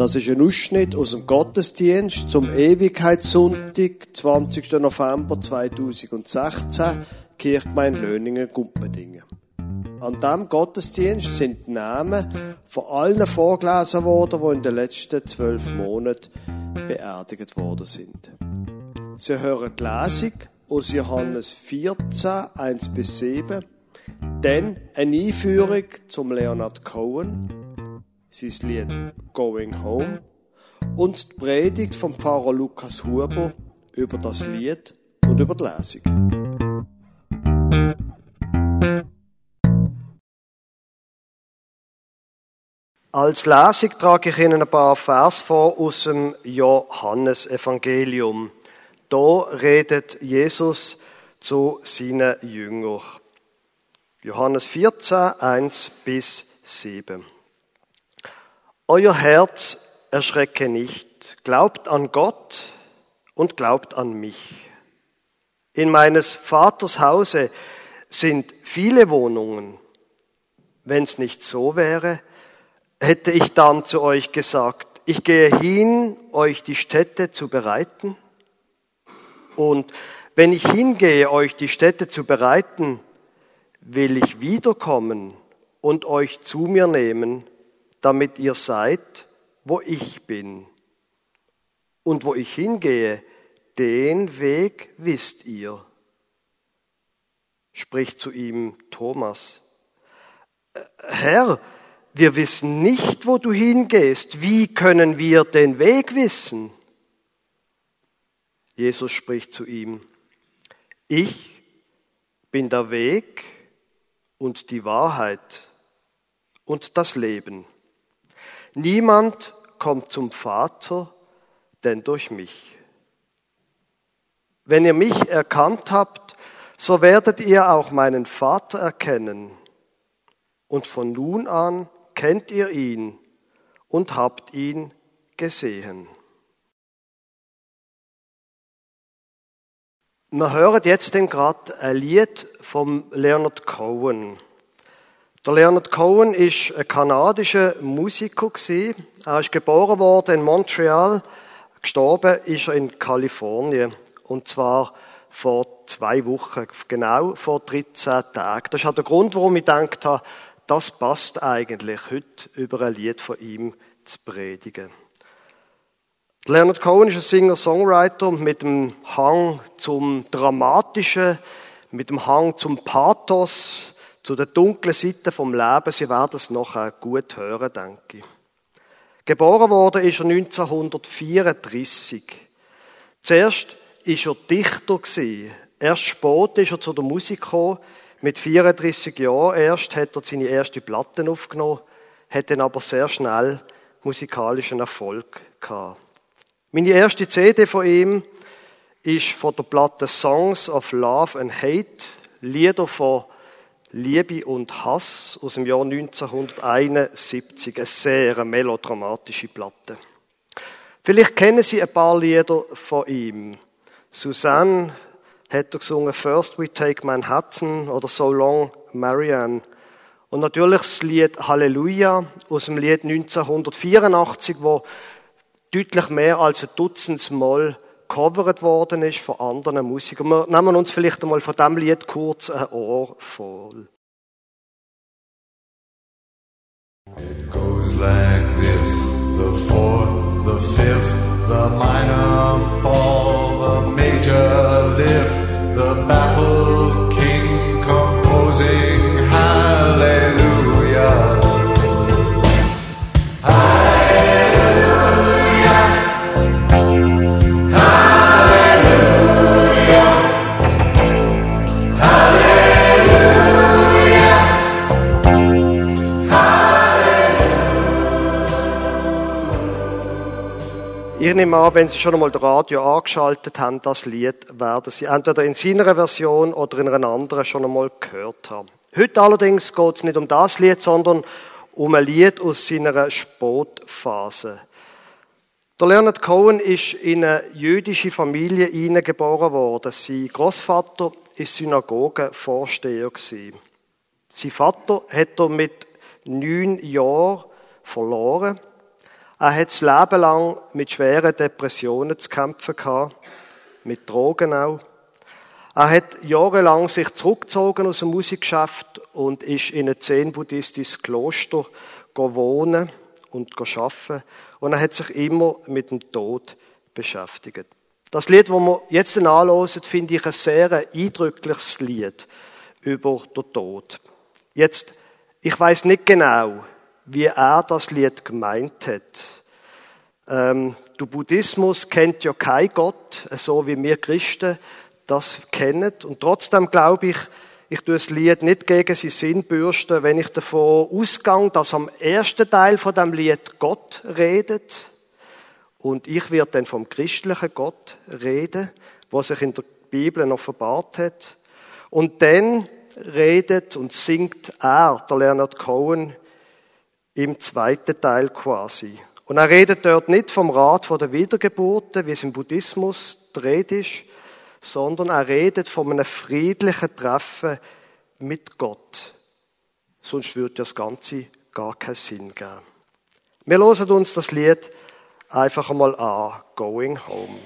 Das ist ein Ausschnitt aus dem Gottesdienst zum Ewigkeitssonntag, 20. November 2016, Kirchgemeinde Löningen, Gumpendingen. An diesem Gottesdienst sind die Namen von allen vorgelesen worden, die in den letzten zwölf Monaten beerdigt worden sind. Sie hören die Lesung aus Johannes 14, 1 bis 7, dann eine Einführung zum Leonard Cohen, sein Lied Going Home und die Predigt vom Pfarrer Lukas Huber über das Lied und über die Lesung. Als Lesung trage ich Ihnen ein paar Vers vor aus dem Johannesevangelium. Da redet Jesus zu seinen Jüngern. Johannes 14, 1 bis 7. Euer Herz erschrecke nicht. Glaubt an Gott und glaubt an mich. In meines Vaters Hause sind viele Wohnungen. Wenn es nicht so wäre, hätte ich dann zu euch gesagt, ich gehe hin, euch die Städte zu bereiten. Und wenn ich hingehe, euch die Städte zu bereiten, will ich wiederkommen und euch zu mir nehmen, damit ihr seid, wo ich bin. Und wo ich hingehe, den Weg wisst ihr. Spricht zu ihm Thomas. Herr, wir wissen nicht, wo du hingehst. Wie können wir den Weg wissen? Jesus spricht zu ihm. Ich bin der Weg und die Wahrheit und das Leben. Niemand kommt zum Vater, denn durch mich. Wenn ihr mich erkannt habt, so werdet ihr auch meinen Vater erkennen. Und von nun an kennt ihr ihn und habt ihn gesehen. Wir hören jetzt gerade ein Lied vom Leonard Cohen. Der Leonard Cohen ist ein kanadischer Musiker Er ist geboren worden in Montreal, gestorben ist er in Kalifornien und zwar vor zwei Wochen, genau vor 13 Tagen. Das ist der Grund, warum ich gedacht habe, das passt eigentlich heute über ein Lied von ihm zu predigen. Leonard Cohen ist ein Singer-Songwriter mit dem Hang zum Dramatischen, mit dem Hang zum Pathos, zu der dunklen Seite vom Leben. Sie werden es noch gut hören, denke ich. Geboren wurde ist er 1934. Zuerst ist er Dichter gewesen. Erst spät ist er zu der Musik gekommen. Mit 34 Jahren erst hat er seine erste Platten aufgenommen, hat dann aber sehr schnell musikalischen Erfolg gehabt. Meine erste CD von ihm ist von der Platte Songs of Love and Hate, Lieder von Liebe und Hass aus dem Jahr 1971. Eine sehr melodramatische Platte. Vielleicht kennen Sie ein paar Lieder von ihm. Susanne hat er gesungen First We Take Manhattan oder So Long Marianne. Und natürlich das Lied Halleluja aus dem Lied 1984, wo deutlich mehr als ein Dutzend Mal gecovert worden ist von anderen Musikern. Wir nehmen uns vielleicht einmal von diesem Lied kurz ein Ohr voll. It goes like this, the fourth, the fifth, the minor fall, the major lift, the baffled nehme an, wenn Sie schon einmal das Radio angeschaltet haben, das Lied werden Sie entweder in seiner Version oder in einer anderen schon einmal gehört haben. Heute allerdings geht es nicht um das Lied, sondern um ein Lied aus seiner Sportphase. Der Leonard Cohen ist in eine jüdische Familie hineingeboren worden. Sein Großvater ist Synagogenvorsteher. Sein Vater hat er mit neun Jahren verloren. Er hat das Leben lang mit schweren Depressionen zu kämpfen gehabt, mit Drogen auch. Er hat jahrelang sich zurückgezogen aus dem Musikgeschäft und ist in ein zen-buddhistisches Kloster wohnen und arbeiten. Und er hat sich immer mit dem Tod beschäftigt. Das Lied, das wir jetzt anhören, finde ich ein sehr eindrückliches Lied über den Tod. Jetzt, ich weiß nicht genau, wie er das Lied gemeint hat. Ähm, der Buddhismus kennt ja kein Gott, so wie wir Christen das kennen. Und trotzdem glaube ich, ich tue das Lied nicht gegen seinen Sinn bürsten, wenn ich davon ausgehe, dass am ersten Teil von dem Lied Gott redet. Und ich werde dann vom christlichen Gott reden, was sich in der Bibel offenbart hat. Und dann redet und singt er, der Leonard Cohen, im zweiten Teil quasi. Und er redet dort nicht vom Rat von der Wiedergeburten, wie es im Buddhismus die ist, sondern er redet von einem friedlichen Treffen mit Gott. Sonst würde das Ganze gar keinen Sinn geben. Wir hören uns das Lied einfach einmal an, Going Home.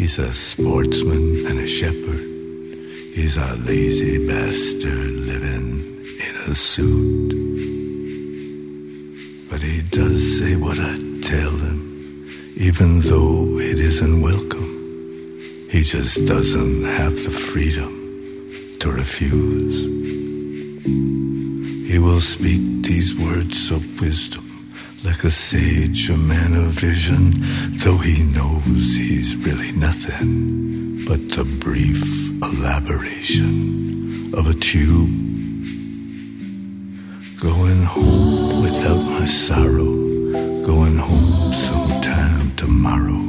He's a sportsman and a shepherd. He's a lazy bastard living in a suit. But he does say what I tell him, even though it isn't welcome. He just doesn't have the freedom to refuse. He will speak these words of wisdom like a sage, a man of vision, though he knows he's really nothing but the brief elaboration of a tube. Going home without my sorrow, going home sometime tomorrow,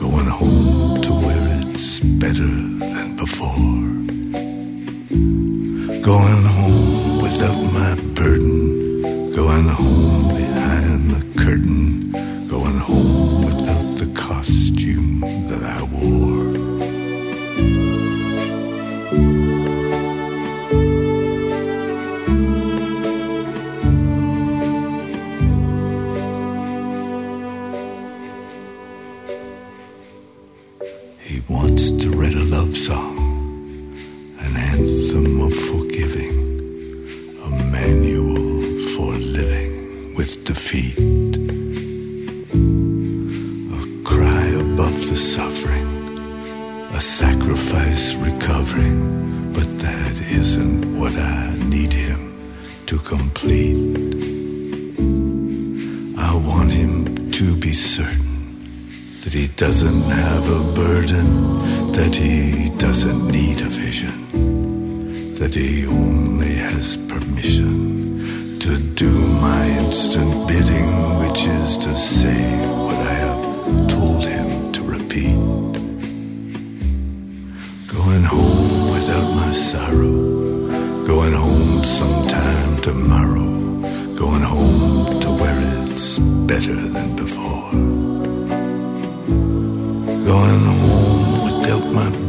going home to where it's better than before. Going home without my burden, going home behind the curtain, going home without the costume that I wore. He wants to write a love song, defeat, a cry above the suffering, a sacrifice recovering, but that isn't what I need him to complete. I want him to be certain that he doesn't have a burden, that he doesn't need a vision, that he only has permission to do my instant bidding, which is to say what I have told him to repeat. Going home without my sorrow, going home sometime tomorrow, going home to where it's better than before. Going home without my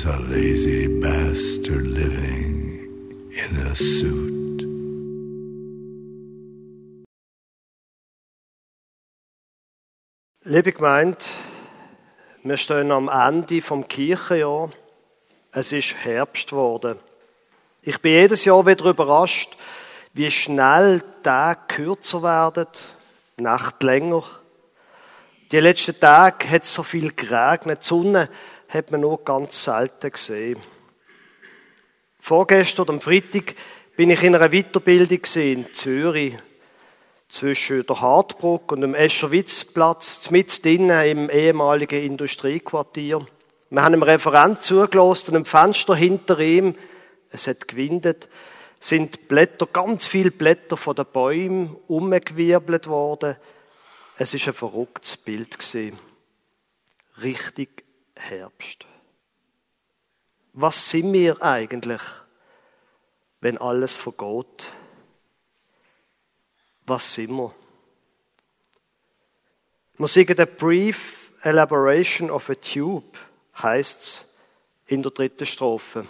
He's a lazy bastard living in a suit. Liebe Gemeinde, wir stehen am Ende vom Kirchenjahr. Es ist Herbst geworden. Ich bin jedes Jahr wieder überrascht, wie schnell Tage kürzer werden, Nacht länger. Die letzten Tage hat so viel geregnet. Die Sonne hat man nur ganz selten gesehen. Vorgestern, am Freitag, bin ich in einer Weiterbildung in Zürich zwischen der Hartbruck und dem Escherwitzplatz, mit drinnen im ehemaligen Industriequartier. Wir haben einem Referent zugelassen und im Fenster hinter ihm, es hat gewindet, sind Blätter, ganz viele Blätter von den Bäumen umgewirbelt worden. Es ist ein verrücktes Bild gewesen. Richtig Herbst. Was sind wir eigentlich, wenn alles vergeht? Was sind wir? Wir singen The Brief Elaboration of a Tube, heißt's in der dritten Strophe.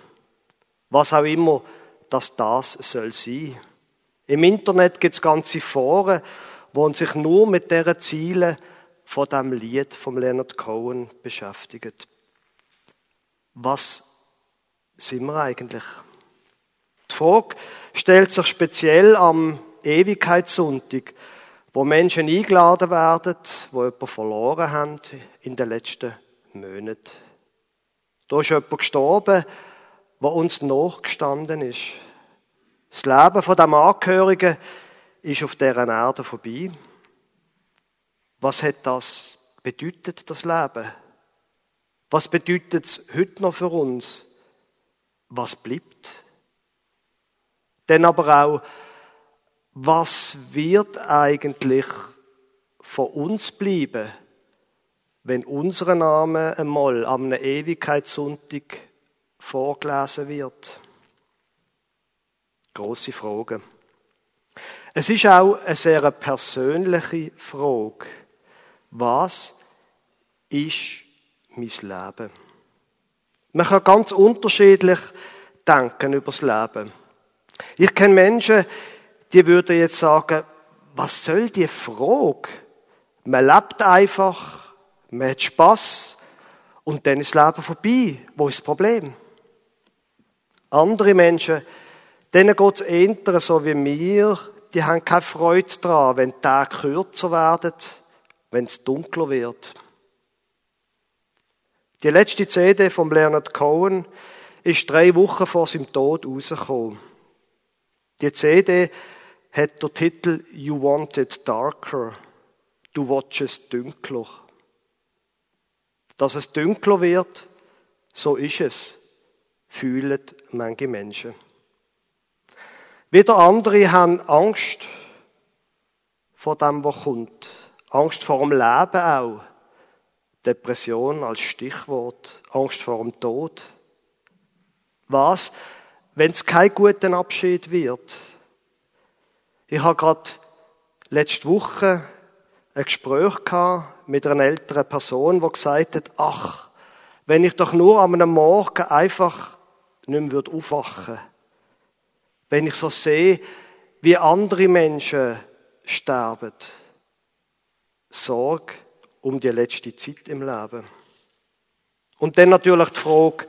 Was auch immer, dass das soll sein. Im Internet gibt's ganze Foren, wo sich nur mit deren Zielen von dem Lied vom Leonard Cohen beschäftigen. Was sind wir eigentlich? Die Frage stellt sich speziell am Ewigkeitssonntag, wo Menschen eingeladen werden, wo jemanden verloren haben in den letzten Monaten. Da ist jemand gestorben, der uns nachgestanden ist. Das Leben von dem Angehörigen ist auf dieser Erde vorbei. Was hat das bedeutet, das Leben? Was bedeutet es heute noch für uns? Was bleibt? Denn aber auch, was wird eigentlich von uns bleiben, wenn unser Name einmal am Ewigkeitssonntag vorgelesen wird? Große Frage. Es ist auch eine sehr persönliche Frage. Was ist mein Leben? Man kann ganz unterschiedlich denken über das Leben. Ich kenne Menschen, die würden jetzt sagen, was soll die Frage? Man lebt einfach, man hat Spaß und dann ist das Leben vorbei. Wo ist das Problem? Andere Menschen, denen geht es eher so wie mir, die haben keine Freude daran, wenn die Tage kürzer werden, wenn es dunkler wird. Die letzte CD von Leonard Cohen ist drei Wochen vor seinem Tod rausgekommen. Die CD hat der Titel You Want It Darker. Du willst es dünkler. Dass es dünkler wird, so ist es, fühlen manche Menschen. Wieder andere haben Angst vor dem, was kommt. Angst vor dem Leben auch. Depression als Stichwort. Angst vor dem Tod. Was, wenn es kein guter Abschied wird? Ich habe gerade letzte Woche ein Gespräch gehabt mit einer älteren Person, die gesagt hat, ach, wenn ich doch nur am Morgen einfach nicht mehr aufwachen würde. Wenn ich so sehe, wie andere Menschen sterben. Sorge um die letzte Zeit im Leben. Und dann natürlich die Frage,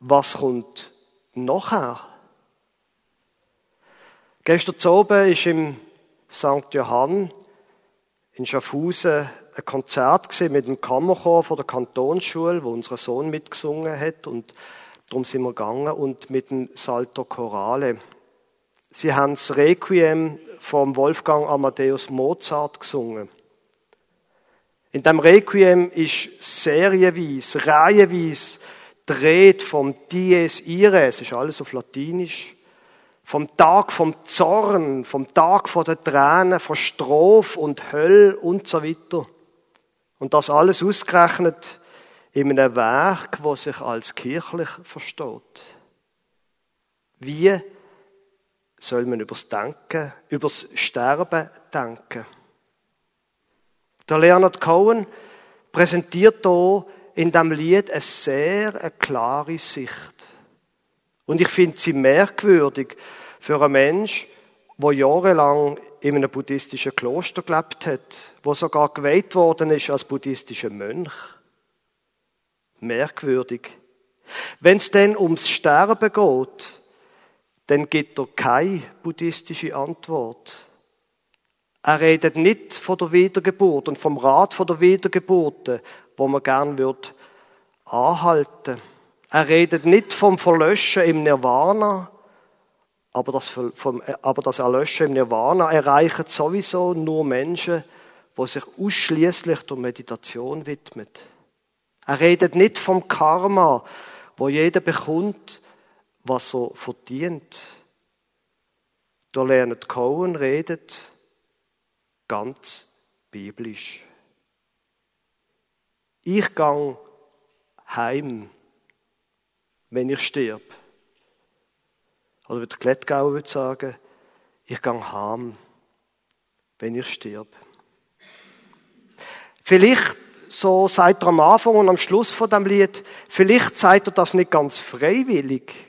was kommt nachher? Gestern Abend ist im St. Johann in Schaffhausen ein Konzert mit dem Kammerchor von der Kantonsschule, wo unser Sohn mitgesungen hat und darum sind wir gegangen und mit dem Salto Chorale. Sie haben das Requiem vom Wolfgang Amadeus Mozart gesungen. In dem Requiem ist serienweise, reihenweise dreht vom Dies Irae, es ist alles auf Latinisch, vom Tag vom Zorn, vom Tag von der Tränen, von Strophe und Höll und so weiter. Und das alles ausgerechnet in einem Werk, wo sich als kirchlich versteht. Wie soll man übers Denken, übers Sterben denken? Der Leonard Cohen präsentiert hier in dem Lied eine sehr eine klare Sicht. Und ich finde sie merkwürdig für einen Mensch, der jahrelang in einem buddhistischen Kloster gelebt hat, wo sogar geweiht worden ist als buddhistischer Mönch. Merkwürdig. Wenn es denn ums Sterben geht, dann gibt er keine buddhistische Antwort. Er redet nicht von der Wiedergeburt und vom Rat von der Wiedergeburt, wo man gern wird anhalten. Er redet nicht vom Verlöschen im Nirvana, aber das, vom, aber das Erlöschen im Nirvana erreichen sowieso nur Menschen, die sich ausschließlich der Meditation widmen. Er redet nicht vom Karma, wo jeder bekommt, was er verdient. Der Leonard Cohen redet ganz biblisch. Ich gang heim, wenn ich stirb. Oder wie der Klettgauer würde sagen, ich gang heim, wenn ich stirb. Vielleicht, so sagt er am Anfang und am Schluss von dem Lied, vielleicht sagt er das nicht ganz freiwillig.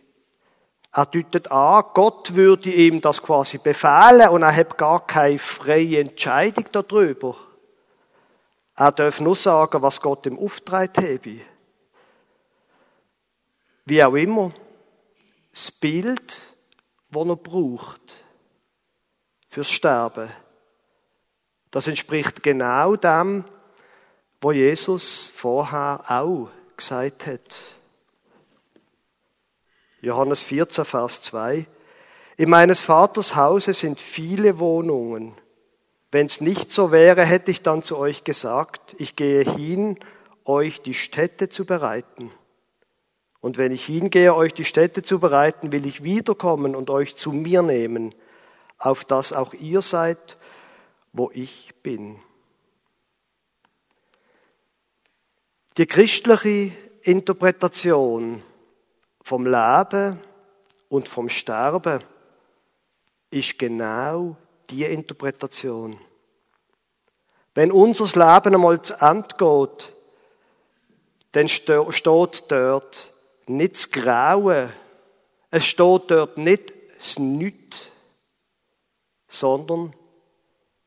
Er deutet an, Gott würde ihm das quasi befehlen und er hat gar keine freie Entscheidung darüber. Er darf nur sagen, was Gott ihm aufgetragen habe. Wie auch immer, das Bild, das er braucht fürs Sterben, das entspricht genau dem, was Jesus vorher auch gesagt hat. Johannes 14, Vers 2. In meines Vaters Hause sind viele Wohnungen. Wenn es nicht so wäre, hätte ich dann zu euch gesagt, ich gehe hin, euch die Städte zu bereiten. Und wenn ich hingehe, euch die Städte zu bereiten, will ich wiederkommen und euch zu mir nehmen, auf dass auch ihr seid, wo ich bin. Die christliche Interpretation vom Leben und vom Sterben ist genau die Interpretation. Wenn unser Leben einmal zu Ende geht, dann steht dort nicht das Grauen, es steht dort nicht das Nichts, sondern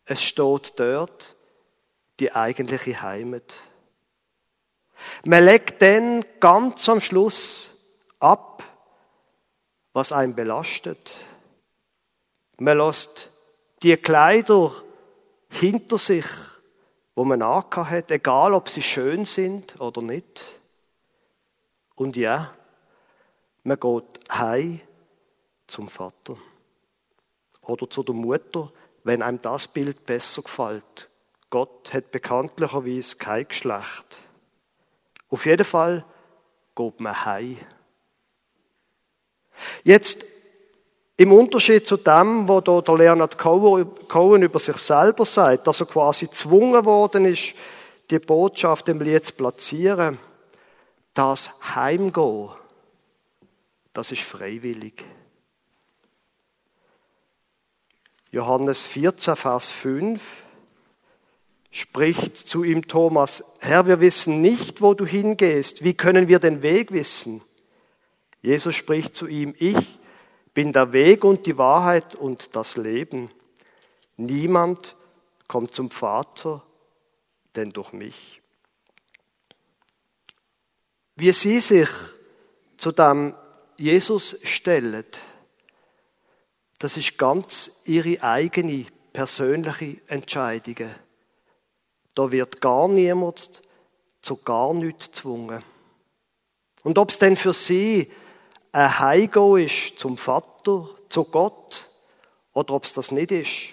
es steht dort die eigentliche Heimat. Man legt dann ganz am Schluss ab, was einen belastet. Man lässt die Kleider hinter sich, wo man hat, egal ob sie schön sind oder nicht. Und ja, man geht heim zum Vater oder zu der Mutter, wenn einem das Bild besser gefällt. Gott hat bekanntlicherweise kein Geschlecht. Auf jeden Fall geht man heim. Jetzt im Unterschied zu dem, wo der Leonard Cohen über sich selber sagt, dass er quasi gezwungen worden ist, die Botschaft im Lied zu platzieren, das Heimgehen, das ist freiwillig. Johannes 14, Vers 5 spricht zu ihm Thomas, Herr, wir wissen nicht, wo du hingehst. Wie können wir den Weg wissen? Jesus spricht zu ihm, ich bin der Weg und die Wahrheit und das Leben. Niemand kommt zum Vater, denn durch mich. Wie sie sich zu dem Jesus stellen, das ist ganz ihre eigene persönliche Entscheidung. Da wird gar niemand zu gar nichts gezwungen. Und ob es denn für sie ein Heimgehen ist zum Vater, zu Gott, oder ob es das nicht ist,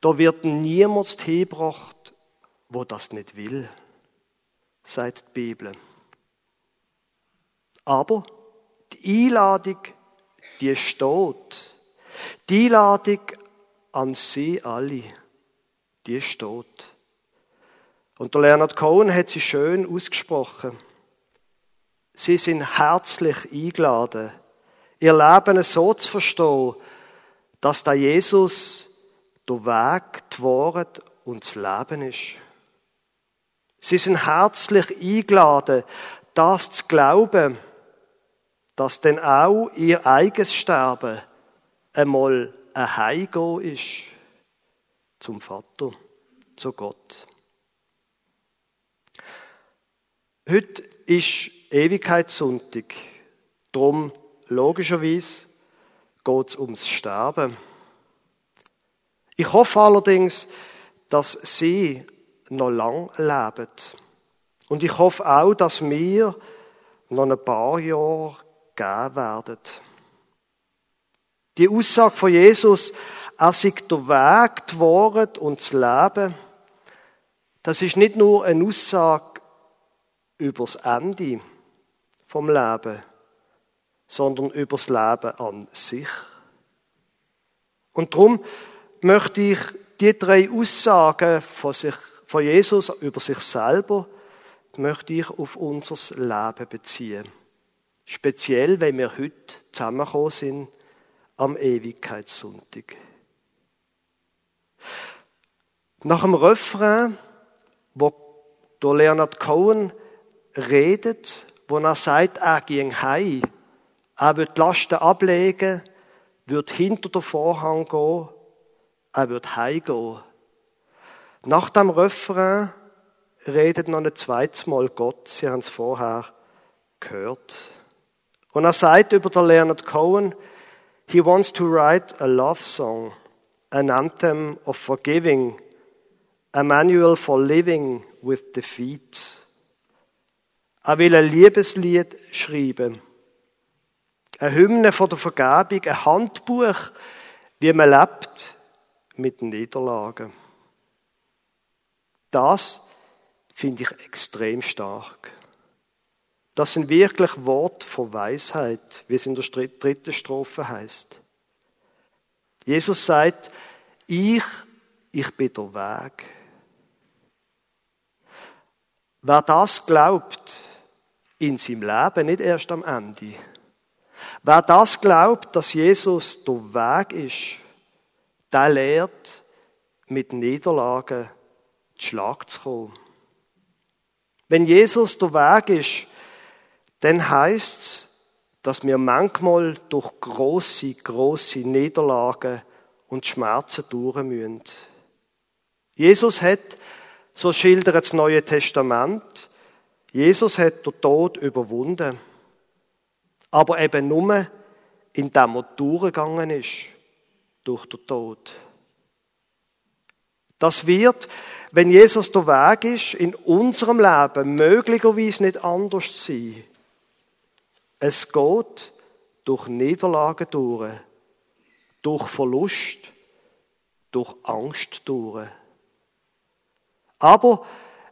da wird niemand hingebracht, wo das nicht will, sagt die Bibel. Aber die Einladung, die steht. Die Einladung an sie alle, die steht. Und der Leonard Cohen hat sie schön ausgesprochen. Sie sind herzlich eingeladen, ihr Leben so zu verstehen, dass da Jesus der Weg, die Wahrheit und das Leben ist. Sie sind herzlich eingeladen, das zu glauben, dass denn auch ihr eigenes Sterben einmal ein Heimgehen ist zum Vater, zu Gott. Heute ist Ewigkeitssonntag. Drum, logischerweise, geht es ums Sterben. Ich hoffe allerdings, dass Sie noch lang leben. Und ich hoffe auch, dass wir noch ein paar Jahre geben werden. Die Aussage von Jesus, er sei der Weg, Wahrheit und das Leben, das ist nicht nur eine Aussage über das Ende vom Leben, sondern über das Leben an sich. Und darum möchte ich die drei Aussagen von, sich, von Jesus über sich selber möchte ich auf unser Leben beziehen. Speziell, wenn wir heute zusammengekommen sind am Ewigkeitssonntag. Nach dem Refrain, wo Leonard Cohen redet, wo er sagt, er ging heim, er wird die Lasten ablegen, wird hinter den Vorhang gehen, er wird heimgehen. Nach dem Refrain redet noch ein zweites Mal Gott, Sie haben es vorher gehört. Und er sagt über den Leonard Cohen, he wants to write a love song, an anthem of forgiving, a manual for living with defeat. Er will ein Liebeslied schreiben, eine Hymne von der Vergebung, ein Handbuch, wie man lebt mit Niederlagen. Das finde ich extrem stark. Das sind wirklich Worte von Weisheit, wie es in der dritten Strophe heißt. Jesus sagt, ich, ich bin der Weg. Wer das glaubt, in seinem Leben, nicht erst am Ende. Wer das glaubt, dass Jesus der Weg ist, der lehrt, mit Niederlagen zu Schlag zu kommen. Wenn Jesus der Weg ist, dann heißt's, dass wir manchmal durch große, große Niederlagen und Schmerzen durch müssen. Jesus hat, so schildert das Neue Testament, Jesus hat den Tod überwunden. Aber eben nur, indem er durchgegangen ist durch den Tod. Das wird, wenn Jesus der Weg ist, in unserem Leben möglicherweise nicht anders sein. Es geht durch Niederlagen durch, durch Verlust, durch Angst durch. Aber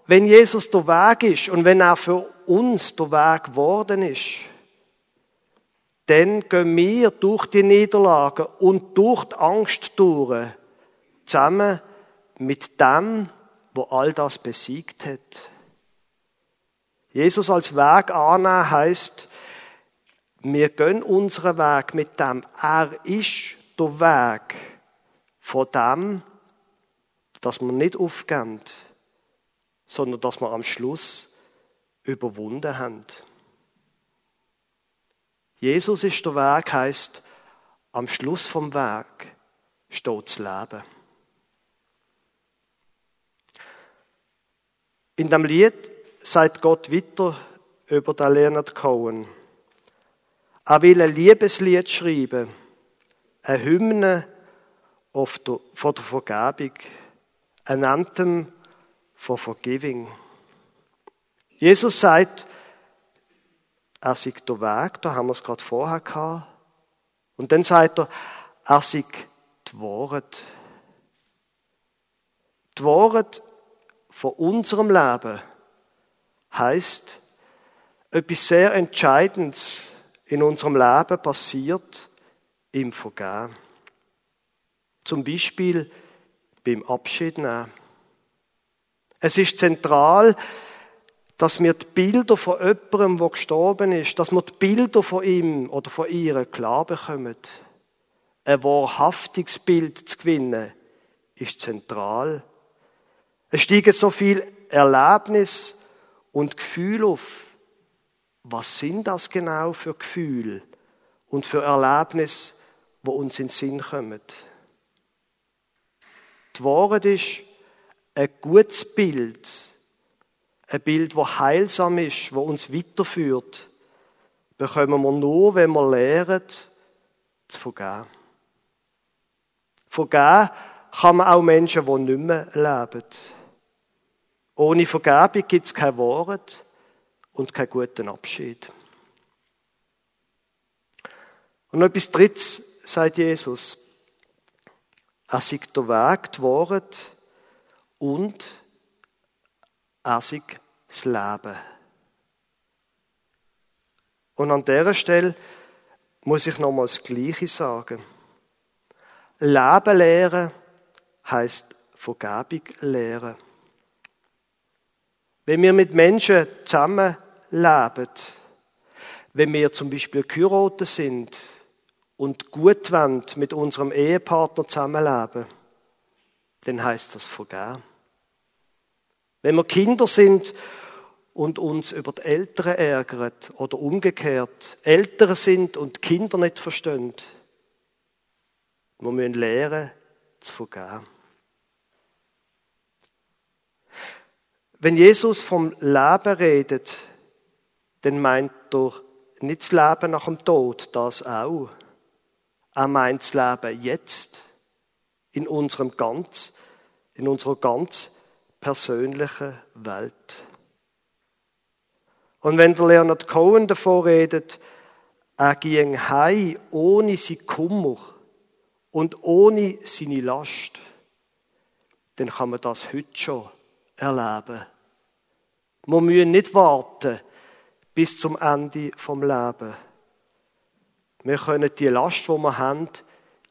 wenn Jesus der Weg ist und wenn er für uns der Weg geworden ist, dann gehen wir durch die Niederlagen und durch die Angst durch, zusammen mit dem, wo all das besiegt hat. Jesus als Weg annehmen heißt, wir gehen unseren Weg mit dem. Er ist der Weg von dem, dass wir nicht aufgehen, sondern dass wir am Schluss überwunden haben. Jesus ist der Weg, heißt, am Schluss vom Weg steht das Leben. In dem Lied sagt Gott weiter über den Leonard Cohen. Er will ein Liebeslied schreiben, eine Hymne von der Vergebung, ein Anthem von Forgiving. Jesus sagt, er sei der Weg, da haben wir es gerade vorher gehabt. Und dann sagt er, er sei die Wahrheit. Die Wahrheit von unserem Leben heißt, etwas sehr Entscheidendes in unserem Leben passiert im Vergehen. Zum Beispiel beim Abschied nehmen. Es ist zentral, dass wir die Bilder von jemandem, der gestorben ist, dass wir die Bilder von ihm oder von ihr klar bekommen. Ein wahrhaftiges Bild zu gewinnen, ist zentral. Es steigen so viele Erlebnis und Gefühl auf. Was sind das genau für Gefühle und für Erlebnis, wo uns in den Sinn kommen? Die Wahrheit ist ein gutes Bild, ein Bild, wo heilsam ist, wo uns weiterführt, bekommen wir nur, wenn wir lernen, zu vergeben. Vergeben kann man auch Menschen, die nicht mehr leben. Ohne Vergebung gibt es kein Wort und keinen guten Abschied. Und noch etwas Drittes sagt Jesus. Er sagt der Weg, die Wahrheit und sagt das Leben. Und an dieser Stelle muss ich nochmals das Gleiche sagen. Leben lehren heißt Vergebung lehren. Wenn wir mit Menschen zusammenleben, wenn wir zum Beispiel geheiratet sind und gut wollen, mit unserem Ehepartner zusammenleben, dann heißt das vergeben. Wenn wir Kinder sind und uns über die Eltern ärgern oder umgekehrt, Eltern sind und Kinder nicht verstehen, wir müssen lernen, zu vergeben. Wenn Jesus vom Leben redet, dann meint er nicht das Leben nach dem Tod, das auch. Er meint das Leben jetzt, in unserem ganz, in unserer ganz persönlichen Welt. Und wenn der Leonard Cohen davor redet, er ging heim ohne sein Kummer und ohne seine Last, dann kann man das heute schon erleben. Wir müssen nicht warten bis zum Ende vom Leben. Wir können die Last, die wir haben,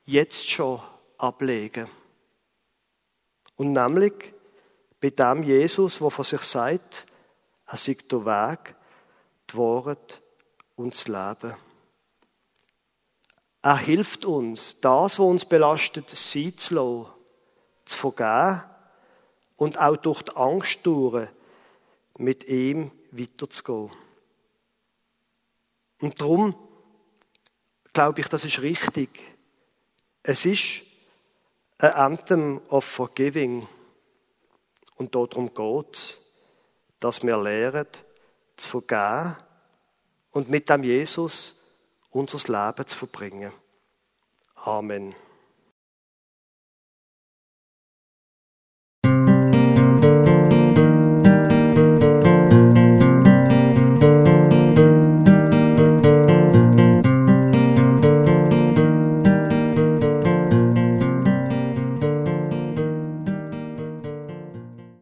jetzt schon ablegen. Und nämlich bei dem Jesus, der von sich sagt, er sei der Weg, die Wahrheit und das Leben. Er hilft uns, das, was uns belastet, sein zu lassen, zu vergeben und auch durch die Angst durch mit ihm weiterzugehen. Und darum glaube ich, das ist richtig. Es ist ein Anthem of Forgiving. Und darum geht es, dass wir lernen, zu vergeben und mit dem Jesus unser Leben zu verbringen. Amen.